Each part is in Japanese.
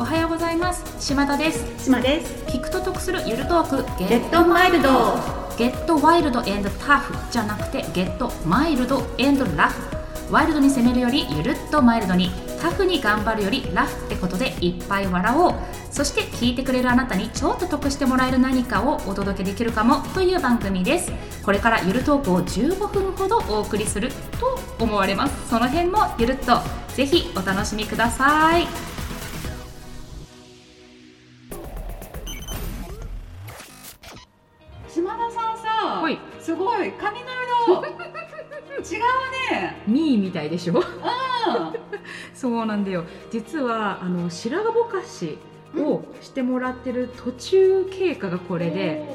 おはようございます。島田です。島です。聞くと得するゆるトーク。ゲットマイルド。ゲットワイルドエンドタフ。じゃなくてゲットマイルドエンドラフ。ワイルドに攻めるよりゆるっとマイルドに。タフに頑張るよりラフってことでいっぱい笑おう。そして聞いてくれるあなたにちょっと得してもらえる何かをお届けできるかも。という番組です。これからゆるトークを15分ほどお送りすると思われます。その辺もゆるっと。ぜひお楽しみくださいミーみたいでしょ？あ そうなんだよ。実はあの白髪ぼかしをしてもらってる途中経過がこれで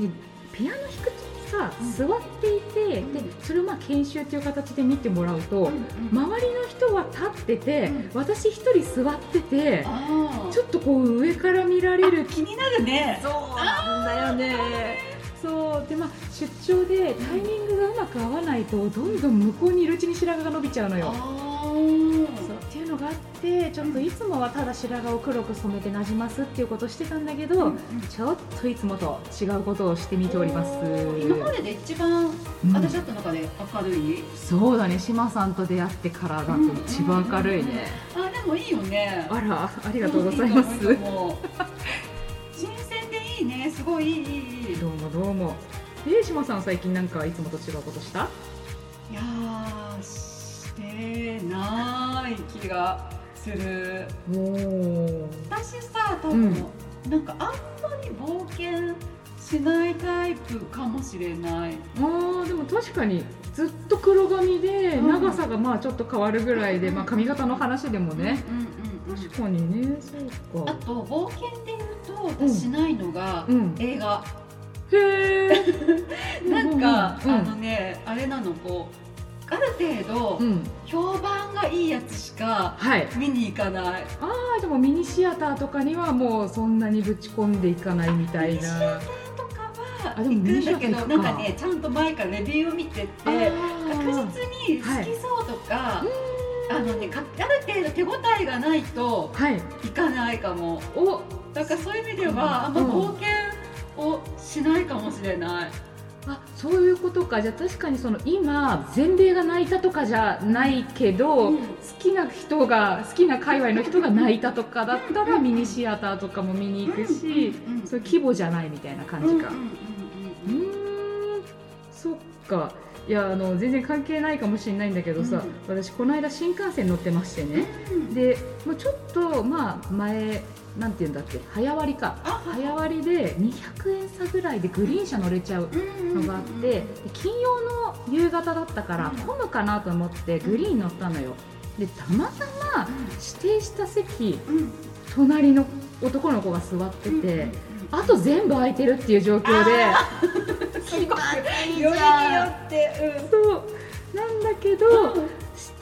でピアノ弾くさ座っていて、うん。でそれをまあ研修という形で見てもらうと、ま周りの人は立ってて、うん。私一人座っててあちょっとこう上から見られる気になるね。そうなんだよねそう。でまあ出張でタイミングがうまく合わないとどんどん向こうにいるうちに白髪が伸びちゃうのよ。あそう。っていうのがあってちょっといつもはただ白髪を黒く染めてなじますっていうことをしてたんだけど、うんちょっといつもと違うことをしてみております。今までで一番うん私だった中で明るい？そうだね。島さんと出会ってからだと一番明るいね、あでもいいよね。あらありがとうございますねすごいいいいい。どうもどうも。え島さん最近なんかいつもと違うことした？いやーしてない気がする。おお私さ多分、なんかあんまり冒険しないタイプかもしれない。あーでも確かにずっと黒髪でうん。長さがまあちょっと変わるぐらいで、まあ、髪型の話でもね、うんうんうんうん。確かにねそうか。あと冒険で言うと私しないのが、うん。映画。へえ なんか、うんあのねあれなのこうある程度、うん。評判がいいやつしかはい。見に行かない。ああでもミニシアターとかにはもうそんなにぶち込んでいかないみたいな。ミニシアターとかは行くんだけどなんかねちゃんと前からレビューを見てって確実に好きそうとか、あのねかある程度手応えがないとはい。行かないかも。おだからそういう意味でうんはあんまうん冒険をしないかもしれない、あそういうことか。じゃあ確かにその今全米が泣いたとかじゃないけど、うん。好きな人が好きな界隈の人が泣いたとかだったらミニシアターとかも見に行くし、うん。うん。うん。そういう規模じゃないみたいな感じか。うんそっか。いやあの全然関係ないかもしれないんだけどさ、私この間新幹線乗ってましてね、うん。でもうちょっとまあ前なんていうんだっけ？早割りか。あ早割りで200円差ぐらいでグリーン車乗れちゃうのがあってで金曜の夕方だったからうん。混むかなと思ってグリーン乗ったのよ。でたまたま指定した席うん。うん隣の男の子が座ってうんてあと全部空いてるっていう状況で すごく よりによって、そう。なんだけどうん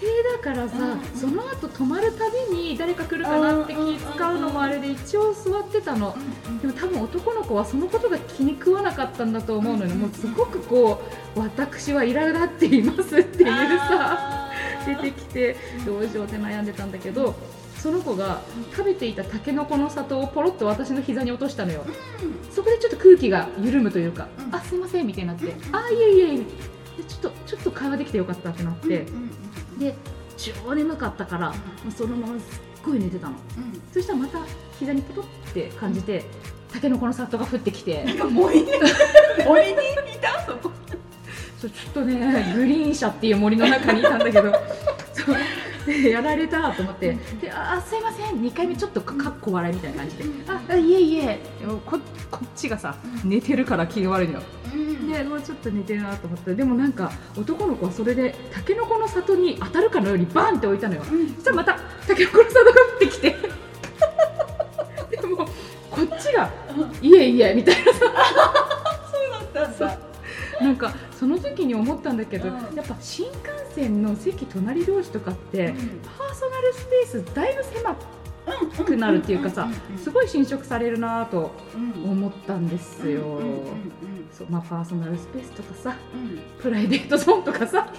指定だからさうん。その後止まるたびに誰か来るかなって気使うのもあれで一応座ってたの。でも多分男の子はそのことが気に食わなかったんだと思うのよ。もうすごくこう私は苛立っていますっていうさ出てきてどうしようって悩んでたんだけどその子が食べていたタケノコの里をポロッと私の膝に落としたのよ。そこでちょっと空気が緩むというかうん。あすいませんみたいになってあいえいえいえ。でちょっとちょっと会話できてよかったってなってで超眠かったからもうそのまますっごい寝てたの。そしたらまた膝にポトって感じてタケノコの里が降ってきて。なんか森に 森にいたそこ。そうちょっとねグリーン車っていう森の中にいたんだけど やられたと思ってでああすいません。2回目ちょっとかかっこ笑いみたいな感じでああいえいえ。ここっちがさ寝てるから気が悪いのよ。でもうちょっと寝てるなと思って。でもなんか男の子はそれでタケノコの里に当たるかのようにバンって置いたのよ。そしたらまたタケノコの里が降ってきて。でもこっちが「いえいえ」みたいなそうだったんだなんかその時に思ったんだけど、うん。やっぱ新幹線の席隣同士とかって、うん。パーソナルスペースだいぶ狭くなるっていうかさすごい侵食されるなと思ったんですよ、まあ、パーソナルスペースとかさうん。プライベートゾーンとかさ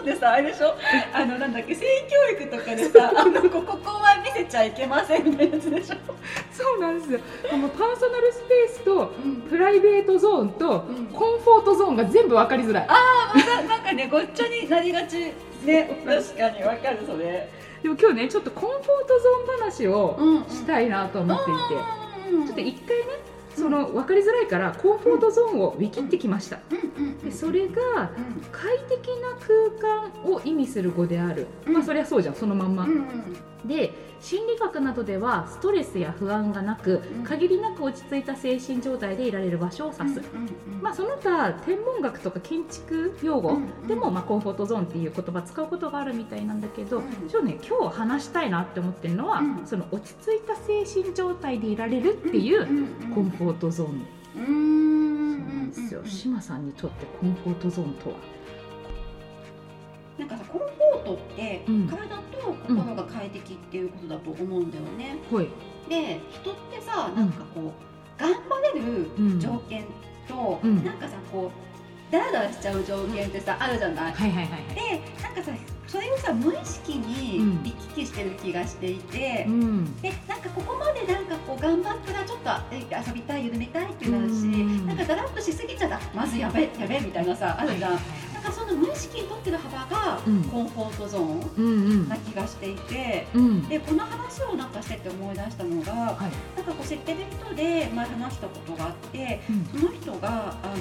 プライベートゾーンゾーンでさあれでしょ？あのなんだっけ？性教育とかでさあのこここは見せちゃいけませんみたいなやつでしょ、そうなんですよ。このパーソナルスペースとうん、プライベートゾーンとうん。コンフォートゾーンが全部分かりづらい。あななんかねごっちゃになりがちね。確かにわかるそれ。でも今日ねちょっとコンフォートゾーン話をうんしたいなと思っていて、うん。ちょっと一回ねその分かりづらいからコンフォートゾーンをウィキってきました。でそれが快適な空間を意味する語である、うん。まあそりゃそうじゃんそのまんま、で心理学などではストレスや不安がなくうん。限りなく落ち着いた精神状態でいられる場所を指す、まあ、その他天文学とか建築用語でも、まあ、コンフォートゾーンっていう言葉使うことがあるみたいなんだけど、うん。ちょっとね今日話したいなって思ってるのは、うん。その落ち着いた精神状態でいられるっていうコンフォートゾーン。うん。なんですよ、志麻さんにとってコンフォートゾーンとは？なんかさコンフォートってうん。体と心が快適っていうことだと思うんだよね。はい、で人ってさなんかこう頑張れるうん条件と、うん。なんかさこうダラダラしちゃう条件ってさ、あるじゃない？はいはいはいはい。でなんかさそれをさ無意識にうん。行き来してる気がしていて。うん。でなんかここまでなんかこう頑張ったらちょっとえ遊びたい緩めたいってなるし、うん。なんかだらっとしすぎちゃった。まずやべやべみたいなさあるじゃん、なんかその無意識にとってる幅がうん。コンフォートゾーンうんうん。な気がしていて、うん。でこの話をなんかしてて思い出したのが、はい。なんかこう知ってる人で前話したことがあってうん。その人があの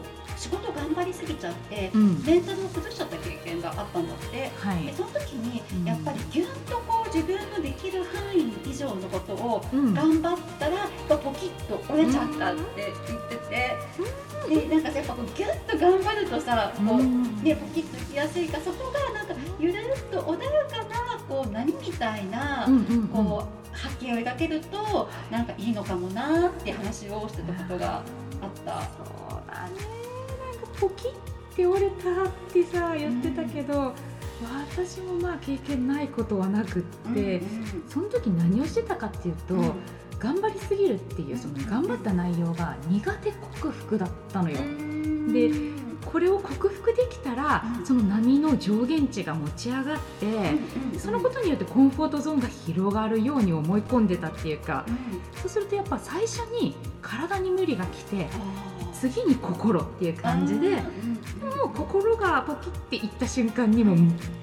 ー仕事頑張りすぎちゃって、うん。メンタルを崩しちゃった経験があったんだって。はい。でその時にうん。やっぱりぎゅんとこう自分のできる範囲以上のことをうん。頑張ったらやっぱポキッと折れちゃったって言ってて、でなんかさやっぱこうギュッと頑張るとさこう、うん。ね、ポキッといきやすいからそこがなんかゆるっと穏やかなこう波みたいな、こう波形を描けるとなんかいいのかもなって話をしてたことがあった。そうだね。なんかポキって折れたってさ言ってたけど、私もまあ経験ないことはなくって、その時何をしてたかっていうと、うん。頑張りすぎるっていうその頑張った内容が苦手克服だったのよ。でこれを克服できたら、うん。その波の上限値が持ち上がって、そのことによってコンフォートゾーンが広がるように思い込んでたっていうか、そうするとやっぱ最初に体に無理が来て次に心っていう感じで、もう心がポキっていった瞬間にもう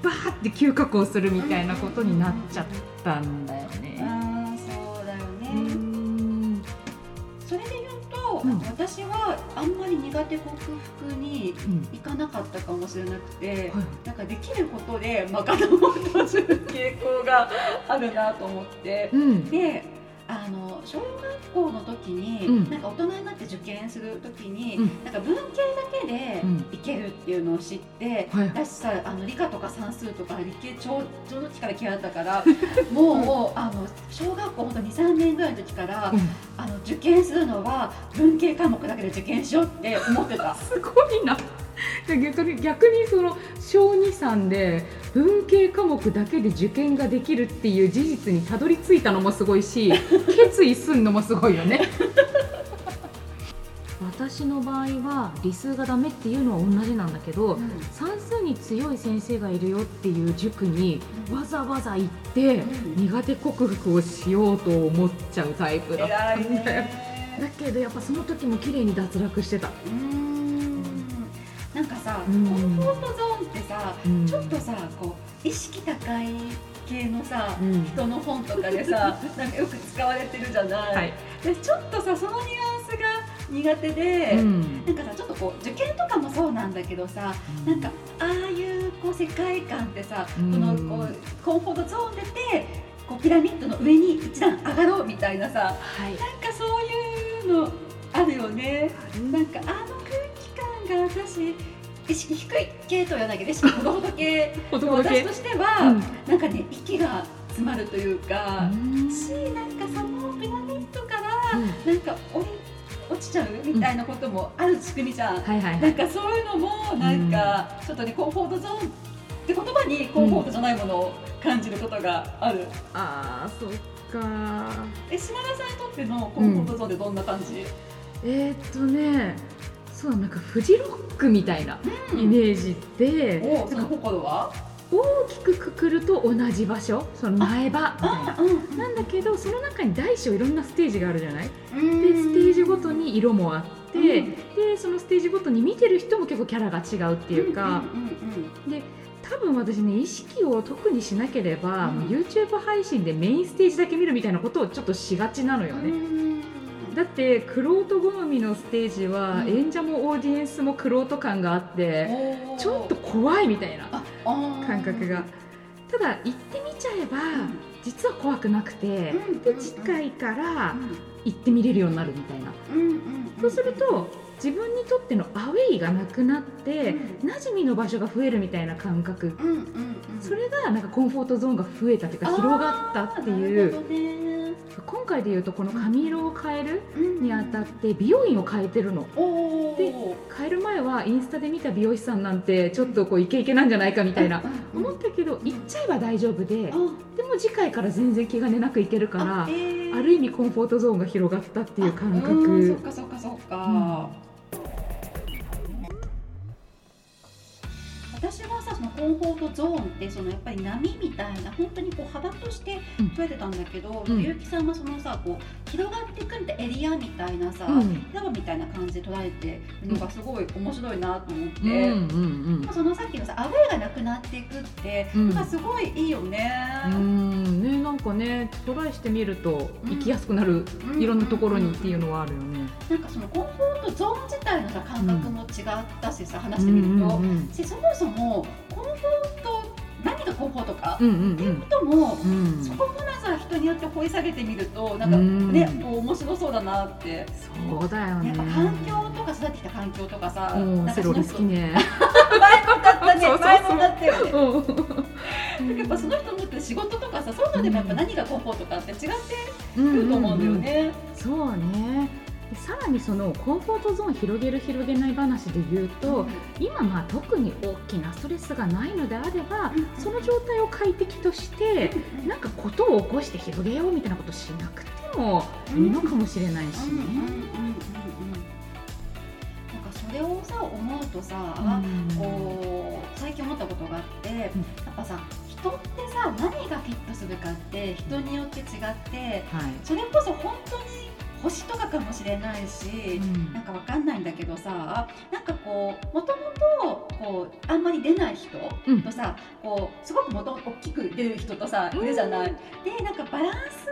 バーって急下降するみたいなことになっちゃったんだよね。そうだようね、ん。それで言うん。私はあんまり苦手克服にうん。いかなかったかもしれなくて、はい。なんかできることで賄おうとする傾向があるなと思って、うん。であの小学校の時に、うん。なんか大人になって受験する時に、うん。なんか文系だけでうん。いけるっていうのを知って、はい私さあの理科とか算数とか理系超超の時から嫌いだったから もうあの小学校ほんと23年ぐらいの時から、あの受験するのは文系科目だけで受験しようって思ってた。すごいな。逆に逆にその小2、3で文系科目だけで受験ができるっていう事実にたどり着いたのもすごいし 決意すんのもすごいよね。私の場合は理数がダメっていうのは同じなんだけど、算数に強い先生がいるよっていう塾にわざわざ行ってうん苦手克服をしようと思っちゃうタイプだったんだよ。ね。だけどやっぱその時も綺麗に脱落してた。うーんなんかさ、うん。コンフォートゾーンってさ、うん。ちょっとさこう意識高い系のさ、うん。人の本とかでさ なんかよく使われてるじゃない、はい。でちょっとさそのニュアンスが苦手で、うん。なんかさちょっとこう受験とかもそうなんだけどさなんかああいうこう世界観ってさ、うん。このこうコンフォートゾーン出てこうピラミッドの上に一段上がろうみたいなさはい。なんかそういうのあるよね。なんかあの空気感が私意識低い系とは言わないけど意識ほどほど系私としては、なんかね息が詰まるというか、しなんかそのピラミッドからなんか降り落ちちゃうみたいなこともある仕組みじゃん。はいはいはないんかそういうのもなんかちょっとねコンフォートゾーンって言葉にコンフォートじゃないものを感じることがある。ああそっか。え島田さんにとってのコンフォートゾーンってどんな感じ？えー、っとねそうなんかフジロックみたいなイメージで、おその心は？大きくくくると同じ場所その苗場みたいな。うんなんだけどその中に大小いろんなステージがあるじゃない？でうん。ステージごとに色もあって、うん。でそのステージごとに見てる人も結構キャラが違うっていうか、んうんで多分私ね意識を特にしなければ、うん。YouTube 配信でメインステージだけ見るみたいなことをちょっとしがちなのようん。ね。うんだってクロート好みのステージは、うん。演者もオーディエンスもクロート感があってちょっと怖いみたいな感覚が。ただ行ってみちゃえば、うん。実は怖くなくて、うんで近いからうん。行ってみれるようになるみたいな、うんうんそうすると自分にとってのアウェイがなくなって、う馴染みの場所が増えるみたいな感覚。うんうんうん。それがなんかコンフォートゾーンが増えたというか広がったっていう今回で言うとこの髪色を変えるうん。にあたって美容院を変えてるの。で変える前はインスタで見た美容師さんなんてちょっとこうイケイケなんじゃないかみたいな思ったけど行っちゃえば大丈夫であ。でも次回から全然気兼ねなく行けるからある意味コンフォートゾーンが広がったっていう感あうんそっ覚かそっかそっか、私はさそのコンフォートゾーンってそのやっぱり波みたいな本当にこう幅としてうん。捉えてたんだけど、うん。ゆうきさんはそのさこう広がってくるエリアみたいなさ、うん。広場みたいな感じで捉えてるのがすごい面白いなと思って。うんうんそのさっきのさアウェーがなくなっていくって、うん。なんかすごいいいよね。ねなんかねトライしてみると行きやすくなるうん。いろんなところにっていうのはあるよね。なんかそのコンフォートゾーン自体のさ感覚も違ったしさ、話してみると、うんうん。しそもそもコンフォート何がコンフォートか、うんうんっていうことも、うんうんそこからさ人によって掘り下げてみるとなんかうんね、こう面白そうだなって。そうだよね。やっぱ環境とか育ってきた環境とかさ、うんセロリ好きね。前もだったね 前もだったよね。うんやっぱその人の持ってる仕事とかさそういうのでもやっぱ何がコンフォートかって違ってうんくると思うんだよね。そうねでさらにそのコンフォートゾーン広げる広げない話で言うと、今まあ特に大きなストレスがないのであれば、うん。その状態を快適として、なんかことを起こして広げようみたいなことしなくてもいいのかもしれないしうんうんうんうんうん。ね。なんかそれをさ思うとさ、うん。こう最近思ったことがあって、やっぱさ人ってさ何がフィットするかって人によって違ってはい。それこそ本当に星とかかもしれないし、うん。なんかわかんないんだけどさなんかこうもともとこうあんまり出ない人うん。とさ、こうすごくもと大きく出る人とさいるじゃない。でなんかバランス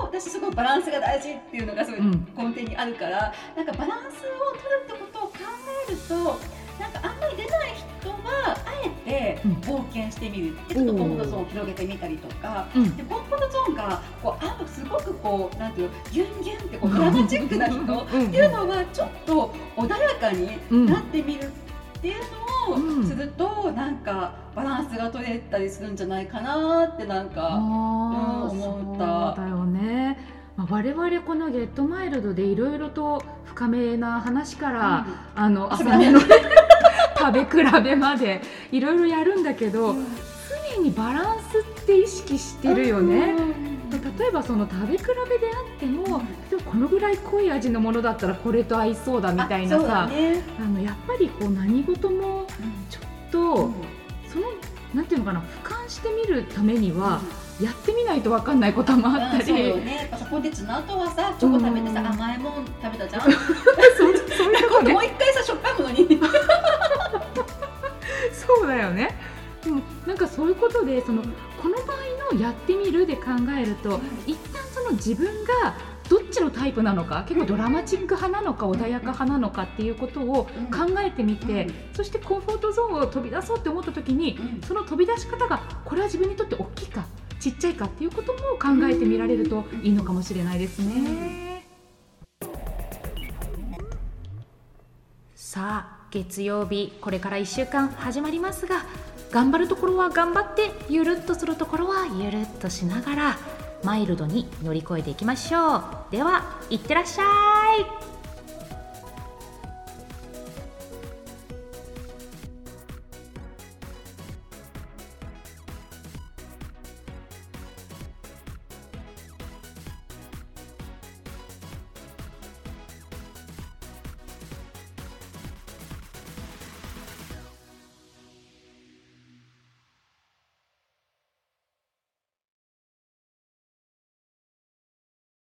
を私すごいバランスが大事っていうのがすごいうん。根底にあるから、なんかバランスを取るってことを考えるとなんかあんまり出ない人はあえてうん。冒険してみる。でちょっとコンフォートゾーンを広げてみたりとか。うん。でコンフォートゾーンがこうあすごくこうなんていうのギュンギュンってこうドラマチックな人ってうんいうのはちょっと穏やかにうんなってみるっていうのうん。をすると、なんかバランスが取れたりするんじゃないかなってなんか、うん思った。だよね、まあ、我々この「ゲットマイルド」でいろいろと深めな話から、あの遊び朝めの食べ比べまでいろいろやるんだけど、うん常にバランスって意識してるよね。うん。例えばその食べ比べであっても、でもこのぐらい濃い味のものだったらこれと合いそうだみたいなさね。あのやっぱりこう何事もちょっと、うんそのなんていうのかな俯瞰してみるためには、やってみないと分かんないこともあったり、うんそね。やっぱさポテチの後はさチョコ食べてさ、うん。甘いもん食べたじゃん。そうそういうとこねもう一回さしょっぱいものにそうだよね。でもなんかそういうことでそのこの場合のやってみるで考えると一旦その自分がどっちのタイプなのか結構ドラマチック派なのか穏やか派なのかっていうことを考えてみて、うん。そしてコンフォートゾーンを飛び出そうって思った時にうん。その飛び出し方がこれは自分にとって大きいかちっちゃいかっていうことも考えてみられるといいのかもしれないですね。さあ月曜日これから1週間始まりますが頑張るところは頑張ってゆるっとするところはゆるっとしながらマイルドに乗り越えていきましょう。ではいってらっしゃい。